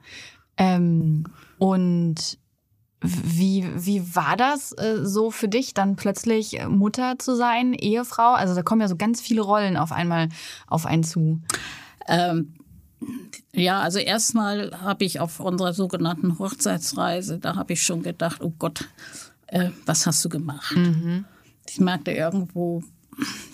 Ähm, und wie, wie war das äh, so für dich, dann plötzlich Mutter zu sein, Ehefrau? Also da kommen ja so ganz viele Rollen auf einmal auf einen zu. Ähm, ja, also erstmal habe ich auf unserer sogenannten Hochzeitsreise, da habe ich schon gedacht, oh Gott, äh, was hast du gemacht? Mhm. Ich merkte irgendwo,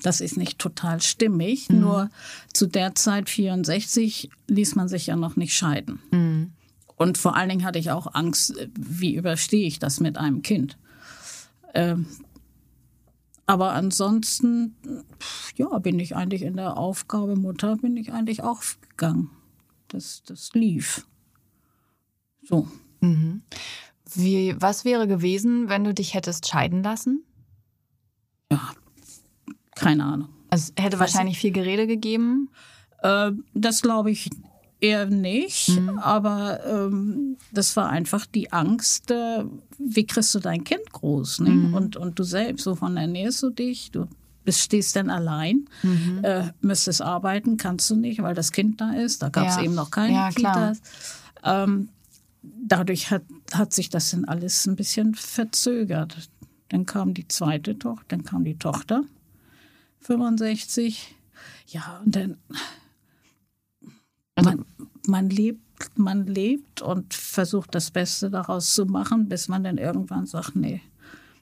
das ist nicht total stimmig. Mhm. Nur zu der Zeit 64 ließ man sich ja noch nicht scheiden. Mhm. Und vor allen Dingen hatte ich auch Angst, wie überstehe ich das mit einem Kind. Ähm, aber ansonsten, ja, bin ich eigentlich in der Aufgabe Mutter, bin ich eigentlich auch gegangen. Das, das lief. So. Mhm. Wie, was wäre gewesen, wenn du dich hättest scheiden lassen? Ja, keine Ahnung. Also hätte wahrscheinlich viel Gerede gegeben? Äh, das glaube ich Eher nicht, mhm. aber ähm, das war einfach die Angst, äh, wie kriegst du dein Kind groß? Ne? Mhm. Und, und du selbst, wovon ernährst du dich? Du bist, stehst dann allein, mhm. äh, müsstest arbeiten, kannst du nicht, weil das Kind da ist. Da gab es ja. eben noch keine ja, Kitas. Ähm, dadurch hat, hat sich das dann alles ein bisschen verzögert. Dann kam die zweite Tochter, dann kam die Tochter, 65. Ja, und dann also man, lebt, man lebt und versucht das Beste daraus zu machen, bis man dann irgendwann sagt, nee,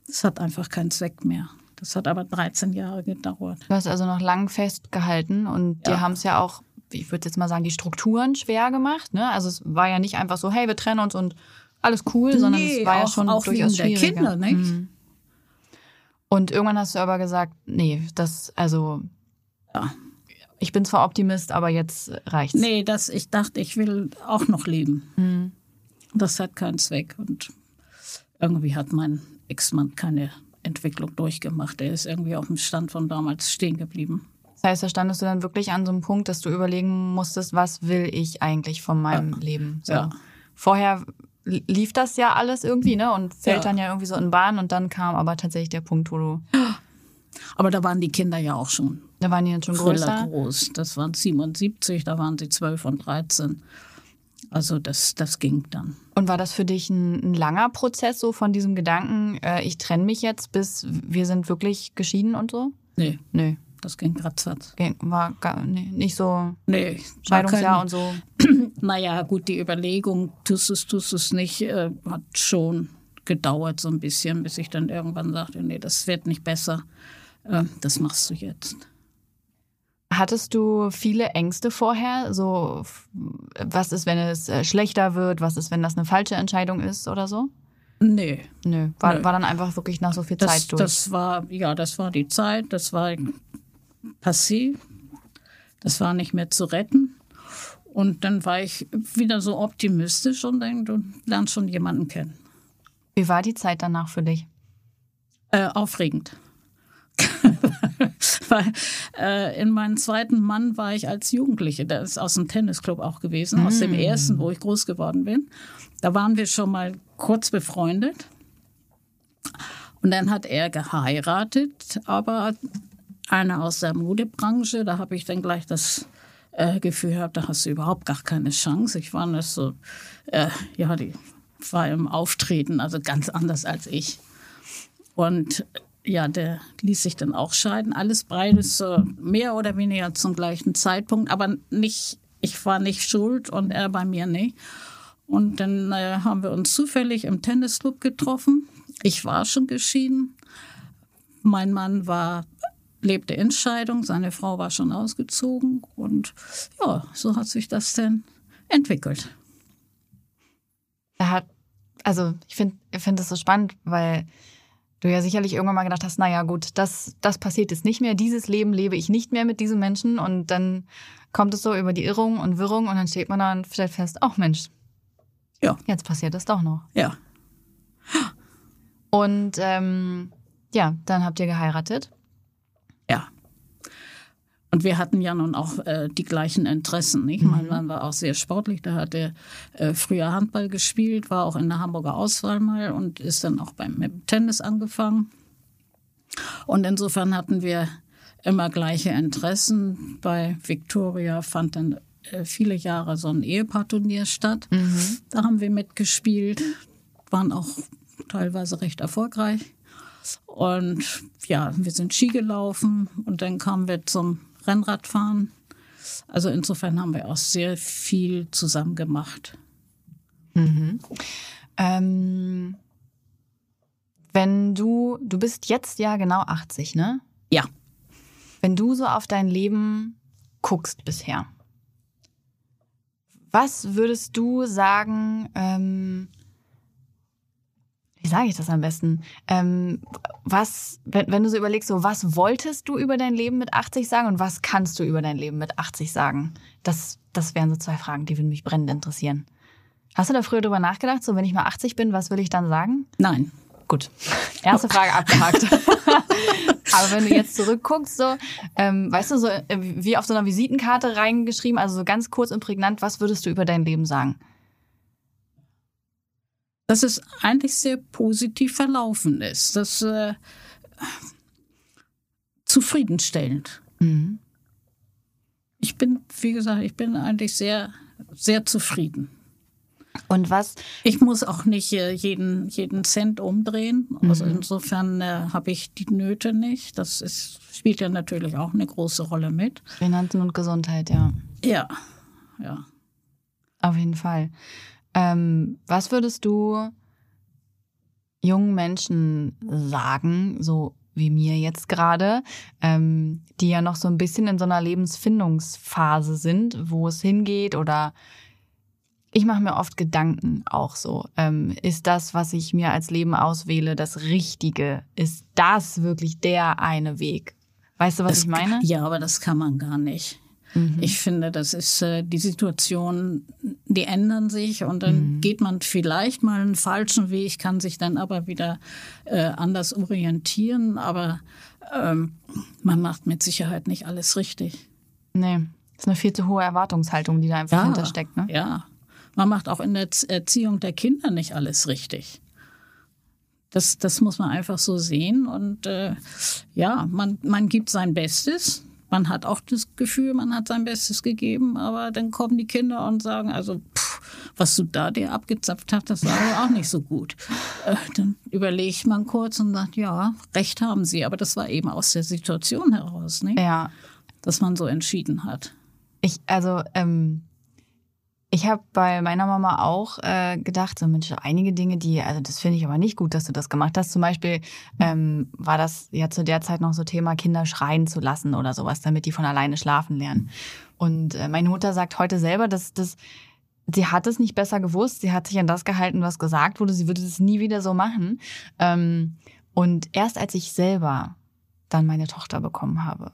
das hat einfach keinen Zweck mehr. Das hat aber 13 Jahre gedauert. Du hast also noch lang festgehalten und ja. die haben es ja auch, ich würde jetzt mal sagen, die Strukturen schwer gemacht. Ne? Also es war ja nicht einfach so, hey, wir trennen uns und alles cool, nee, sondern es war auch, ja schon auch durchaus wegen der Kinder, nicht? Mhm. Und irgendwann hast du aber gesagt, nee, das, also ja ich bin zwar Optimist, aber jetzt reicht's. Nee, das, ich dachte, ich will auch noch leben. Mhm. Das hat keinen Zweck. Und irgendwie hat mein Ex-Mann keine Entwicklung durchgemacht. Er ist irgendwie auf dem Stand von damals stehen geblieben. Das heißt, da standest du dann wirklich an so einem Punkt, dass du überlegen musstest, was will ich eigentlich von meinem ja. Leben? So. Ja. Vorher lief das ja alles irgendwie, ne? Und fällt ja. dann ja irgendwie so in Bahn und dann kam aber tatsächlich der Punkt, wo du aber da waren die Kinder ja auch schon. Da waren die jetzt schon größer? groß. Das waren 77, da waren sie 12 und 13. Also das, das ging dann. Und war das für dich ein, ein langer Prozess so von diesem Gedanken, äh, ich trenne mich jetzt, bis wir sind wirklich geschieden und so? Nee. Nee. Das ging ratzfatz. War gar, nee, nicht so nee, Scheidungsjahr und so? naja, gut, die Überlegung, tust es, tust es nicht, äh, hat schon gedauert so ein bisschen, bis ich dann irgendwann sagte, nee, das wird nicht besser äh, das machst du jetzt. Hattest du viele Ängste vorher? So, was ist, wenn es äh, schlechter wird? Was ist, wenn das eine falsche Entscheidung ist oder so? Nee. Nö. War, Nö. war dann einfach wirklich nach so viel das, Zeit durch? Das war, ja, das war die Zeit, das war passé. Das war nicht mehr zu retten. Und dann war ich wieder so optimistisch und denke, du lernst schon jemanden kennen. Wie war die Zeit danach für dich? Äh, aufregend. Weil äh, in meinem zweiten Mann war ich als Jugendliche, der ist aus dem Tennisclub auch gewesen, mm. aus dem mm. ersten, wo ich groß geworden bin. Da waren wir schon mal kurz befreundet. Und dann hat er geheiratet, aber einer aus der Modebranche, da habe ich dann gleich das äh, Gefühl gehabt, da hast du überhaupt gar keine Chance. Ich war nicht so, äh, ja, die war im Auftreten, also ganz anders als ich. Und ja, der ließ sich dann auch scheiden. Alles beides so mehr oder weniger zum gleichen Zeitpunkt, aber nicht, ich war nicht schuld und er bei mir nicht. Und dann äh, haben wir uns zufällig im Tennisclub getroffen. Ich war schon geschieden. Mein Mann war, lebte in Scheidung, seine Frau war schon ausgezogen. Und ja, so hat sich das dann entwickelt. Er hat, also ich finde ich find das so spannend, weil du ja sicherlich irgendwann mal gedacht hast, naja gut, das, das passiert jetzt nicht mehr, dieses Leben lebe ich nicht mehr mit diesem Menschen und dann kommt es so über die Irrung und Wirrung und dann steht man da und stellt fest, ach Mensch, ja. jetzt passiert es doch noch. Ja. Und ähm, ja, dann habt ihr geheiratet. Ja. Und wir hatten ja nun auch äh, die gleichen Interessen. Nicht? Mhm. Mein Mann war auch sehr sportlich. Da hat er äh, früher Handball gespielt, war auch in der Hamburger Auswahl mal und ist dann auch beim Tennis angefangen. Und insofern hatten wir immer gleiche Interessen. Bei Victoria fand dann äh, viele Jahre so ein Ehepaarturnier statt. Mhm. Da haben wir mitgespielt, waren auch teilweise recht erfolgreich. Und ja, wir sind Ski gelaufen und dann kamen wir zum Rennradfahren. Also insofern haben wir auch sehr viel zusammen gemacht. Mhm. Ähm, wenn du, du bist jetzt ja genau 80, ne? Ja. Wenn du so auf dein Leben guckst bisher, was würdest du sagen, ähm, wie sage ich das am besten? Ähm, was, wenn, wenn, du so überlegst, so was wolltest du über dein Leben mit 80 sagen und was kannst du über dein Leben mit 80 sagen? Das, das wären so zwei Fragen, die würden mich brennend interessieren. Hast du da früher drüber nachgedacht, so wenn ich mal 80 bin, was will ich dann sagen? Nein. Gut. Erste Frage abgehakt. Aber wenn du jetzt zurückguckst, so, ähm, weißt du, so äh, wie auf so einer Visitenkarte reingeschrieben, also so ganz kurz und prägnant, was würdest du über dein Leben sagen? Dass es eigentlich sehr positiv verlaufen ist. Das äh, zufriedenstellend. Mhm. Ich bin, wie gesagt, ich bin eigentlich sehr, sehr zufrieden. Und was? Ich muss auch nicht äh, jeden, jeden Cent umdrehen. Also mhm. insofern äh, habe ich die Nöte nicht. Das ist, spielt ja natürlich auch eine große Rolle mit. Finanzen und Gesundheit, ja. Ja, ja. Auf jeden Fall. Ähm, was würdest du jungen Menschen sagen, so wie mir jetzt gerade, ähm, die ja noch so ein bisschen in so einer Lebensfindungsphase sind, wo es hingeht oder ich mache mir oft Gedanken auch so. Ähm, ist das, was ich mir als Leben auswähle, das Richtige? Ist das wirklich der eine Weg? Weißt du, was das, ich meine? Ja, aber das kann man gar nicht. Mhm. Ich finde, das ist äh, die Situation, die ändern sich und dann mhm. geht man vielleicht mal einen falschen Weg, kann sich dann aber wieder äh, anders orientieren. Aber ähm, man macht mit Sicherheit nicht alles richtig. Nee, das ist eine viel zu hohe Erwartungshaltung, die da einfach ja, hintersteckt. Ne? Ja, man macht auch in der Erziehung der Kinder nicht alles richtig. Das, das muss man einfach so sehen. Und äh, ja, man, man gibt sein Bestes man hat auch das Gefühl, man hat sein Bestes gegeben, aber dann kommen die Kinder und sagen, also pff, was du da dir abgezapft hast, das war auch nicht so gut. Äh, dann überlegt man kurz und sagt, ja, recht haben sie, aber das war eben aus der Situation heraus, ne? Ja. Dass man so entschieden hat. Ich, also, ähm, Ich habe bei meiner Mama auch äh, gedacht, so Mensch, einige Dinge, die, also das finde ich aber nicht gut, dass du das gemacht hast. Zum Beispiel ähm, war das ja zu der Zeit noch so Thema, Kinder schreien zu lassen oder sowas, damit die von alleine schlafen lernen. Und äh, meine Mutter sagt heute selber, dass das, sie hat es nicht besser gewusst, sie hat sich an das gehalten, was gesagt wurde, sie würde es nie wieder so machen. Ähm, und erst als ich selber dann meine Tochter bekommen habe,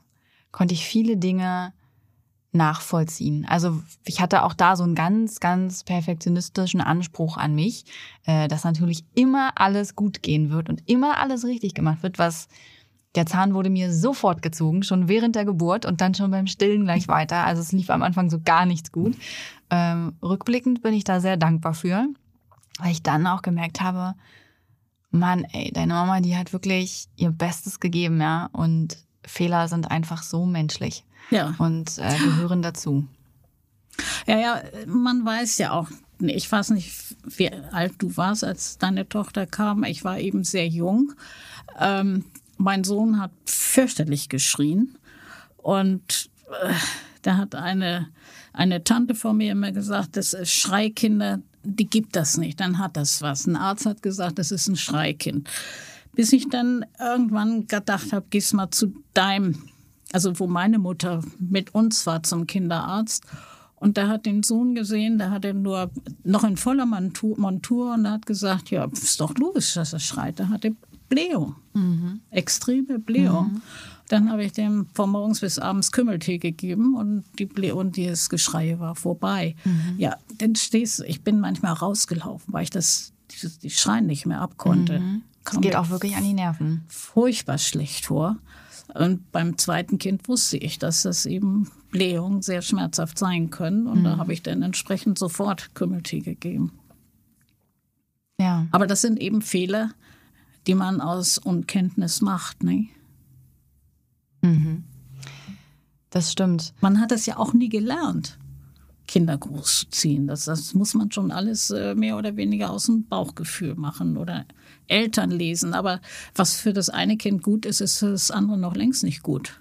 konnte ich viele Dinge nachvollziehen. Also ich hatte auch da so einen ganz, ganz perfektionistischen Anspruch an mich, äh, dass natürlich immer alles gut gehen wird und immer alles richtig gemacht wird, was der Zahn wurde mir sofort gezogen, schon während der Geburt und dann schon beim Stillen gleich weiter. Also es lief am Anfang so gar nichts gut. Ähm, rückblickend bin ich da sehr dankbar für, weil ich dann auch gemerkt habe, Mann, ey, deine Mama, die hat wirklich ihr Bestes gegeben, ja. Und Fehler sind einfach so menschlich Ja. und äh, gehören dazu. Ja, ja, man weiß ja auch, ich weiß nicht, wie alt du warst, als deine Tochter kam. Ich war eben sehr jung. Ähm, mein Sohn hat fürchterlich geschrien und äh, da hat eine, eine Tante von mir immer gesagt, das ist Schreikinder, die gibt das nicht, dann hat das was. Ein Arzt hat gesagt, das ist ein Schreikind. Bis ich dann irgendwann gedacht habe, gehst mal zu deinem, also wo meine Mutter mit uns war zum Kinderarzt. Und der hat den Sohn gesehen, der hatte nur noch in voller Montur, Montur und er hat gesagt, ja, ist doch logisch, dass er schreit. Er hatte Blähung, extreme Blähung. Dann habe ich dem von morgens bis abends Kümmeltee gegeben und die Ble und das Geschrei war vorbei. Ja, dann stehst du, ich bin manchmal rausgelaufen, weil ich das, dieses, die Schreien nicht mehr abkonnte. Das geht auch wirklich an die Nerven. furchtbar schlecht vor. Und beim zweiten Kind wusste ich, dass das eben Blähungen sehr schmerzhaft sein können. Und da habe ich dann entsprechend sofort Kümmeltee gegeben. Ja. Aber das sind eben Fehler, die man aus Unkenntnis macht. Ne? Das stimmt. Man hat das ja auch nie gelernt, Kinder großzuziehen. Das, das muss man schon alles äh, mehr oder weniger aus dem Bauchgefühl machen oder Eltern lesen. Aber was für das eine Kind gut ist, ist für das andere noch längst nicht gut.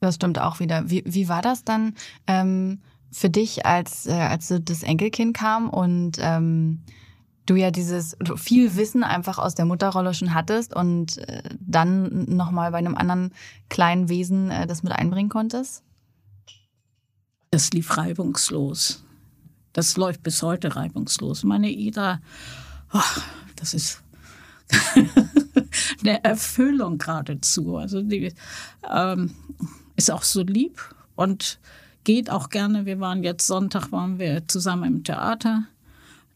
Das stimmt auch wieder. Wie, wie war das dann ähm, für dich, als, äh, als das Enkelkind kam und ähm, du ja dieses viel Wissen einfach aus der Mutterrolle schon hattest und äh, dann nochmal bei einem anderen kleinen Wesen äh, das mit einbringen konntest? Das lief reibungslos. Das läuft bis heute reibungslos. Meine Ida, ach, das ist eine Erfüllung geradezu. Also die ähm, ist auch so lieb und geht auch gerne. Wir waren jetzt Sonntag, waren wir zusammen im Theater.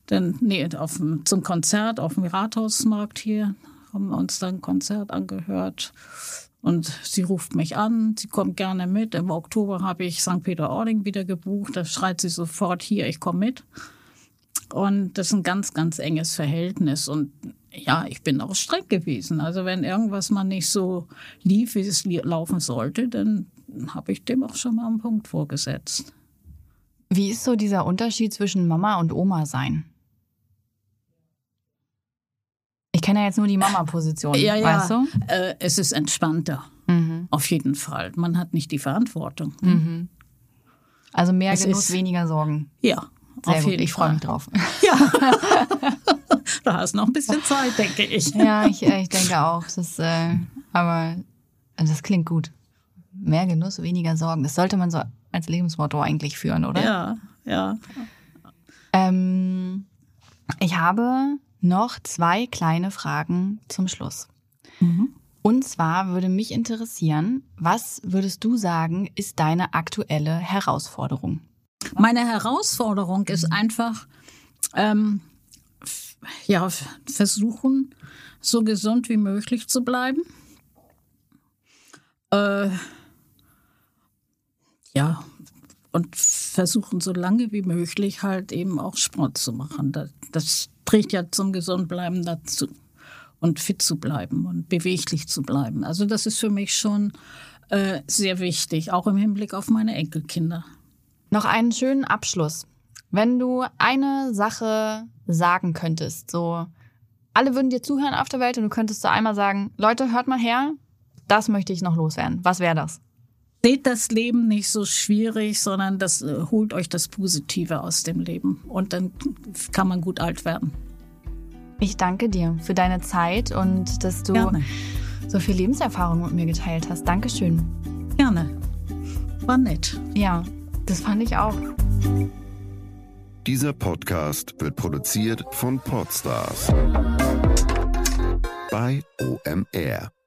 Dann, nee, auf zum Konzert auf dem Rathausmarkt hier haben wir uns dann ein Konzert angehört. Und sie ruft mich an, sie kommt gerne mit. Im Oktober habe ich St. Peter-Ording wieder gebucht. Da schreit sie sofort hier, ich komme mit. Und das ist ein ganz, ganz enges Verhältnis. Und ja, ich bin auch streng gewesen. Also wenn irgendwas mal nicht so lief, wie es laufen sollte, dann habe ich dem auch schon mal einen Punkt vorgesetzt. Wie ist so dieser Unterschied zwischen Mama und Oma sein? Ich kenne ja jetzt nur die Mama-Position, weißt du? Äh, es ist entspannter. Mhm. Auf jeden Fall. Man hat nicht die Verantwortung. Mhm. Also mehr Es Genuss, weniger Sorgen. Ja, Sehr auf gut, jeden ich freue mich drauf. Da hast noch ein bisschen Zeit, denke ich. Ja, ich, äh, ich denke auch. Das, äh, aber also das klingt gut. Mehr Genuss, weniger Sorgen. Das sollte man so als Lebensmotto eigentlich führen, oder? Ja, ja. Ähm, ich habe noch zwei kleine Fragen zum Schluss. Mhm. Und zwar würde mich interessieren, was würdest du sagen, ist deine aktuelle Herausforderung? Meine Herausforderung ist einfach, ähm, ja, versuchen, so gesund wie möglich zu bleiben. Äh, ja, und versuchen so lange wie möglich halt eben auch Sport zu machen. Das, das trägt ja zum Gesundbleiben dazu und fit zu bleiben und beweglich zu bleiben. Also das ist für mich schon äh, sehr wichtig, auch im Hinblick auf meine Enkelkinder. Noch einen schönen Abschluss. Wenn du eine Sache sagen könntest, so alle würden dir zuhören auf der Welt und du könntest so einmal sagen, Leute, hört mal her, das möchte ich noch loswerden. Was wäre das? Seht das Leben nicht so schwierig, sondern das äh, holt euch das Positive aus dem Leben. Und dann kann man gut alt werden. Ich danke dir für deine Zeit und dass du Gerne. so viel Lebenserfahrung mit mir geteilt hast. Dankeschön. Gerne. War nett. Ja, das fand ich auch. Dieser Podcast wird produziert von Podstars bei OMR.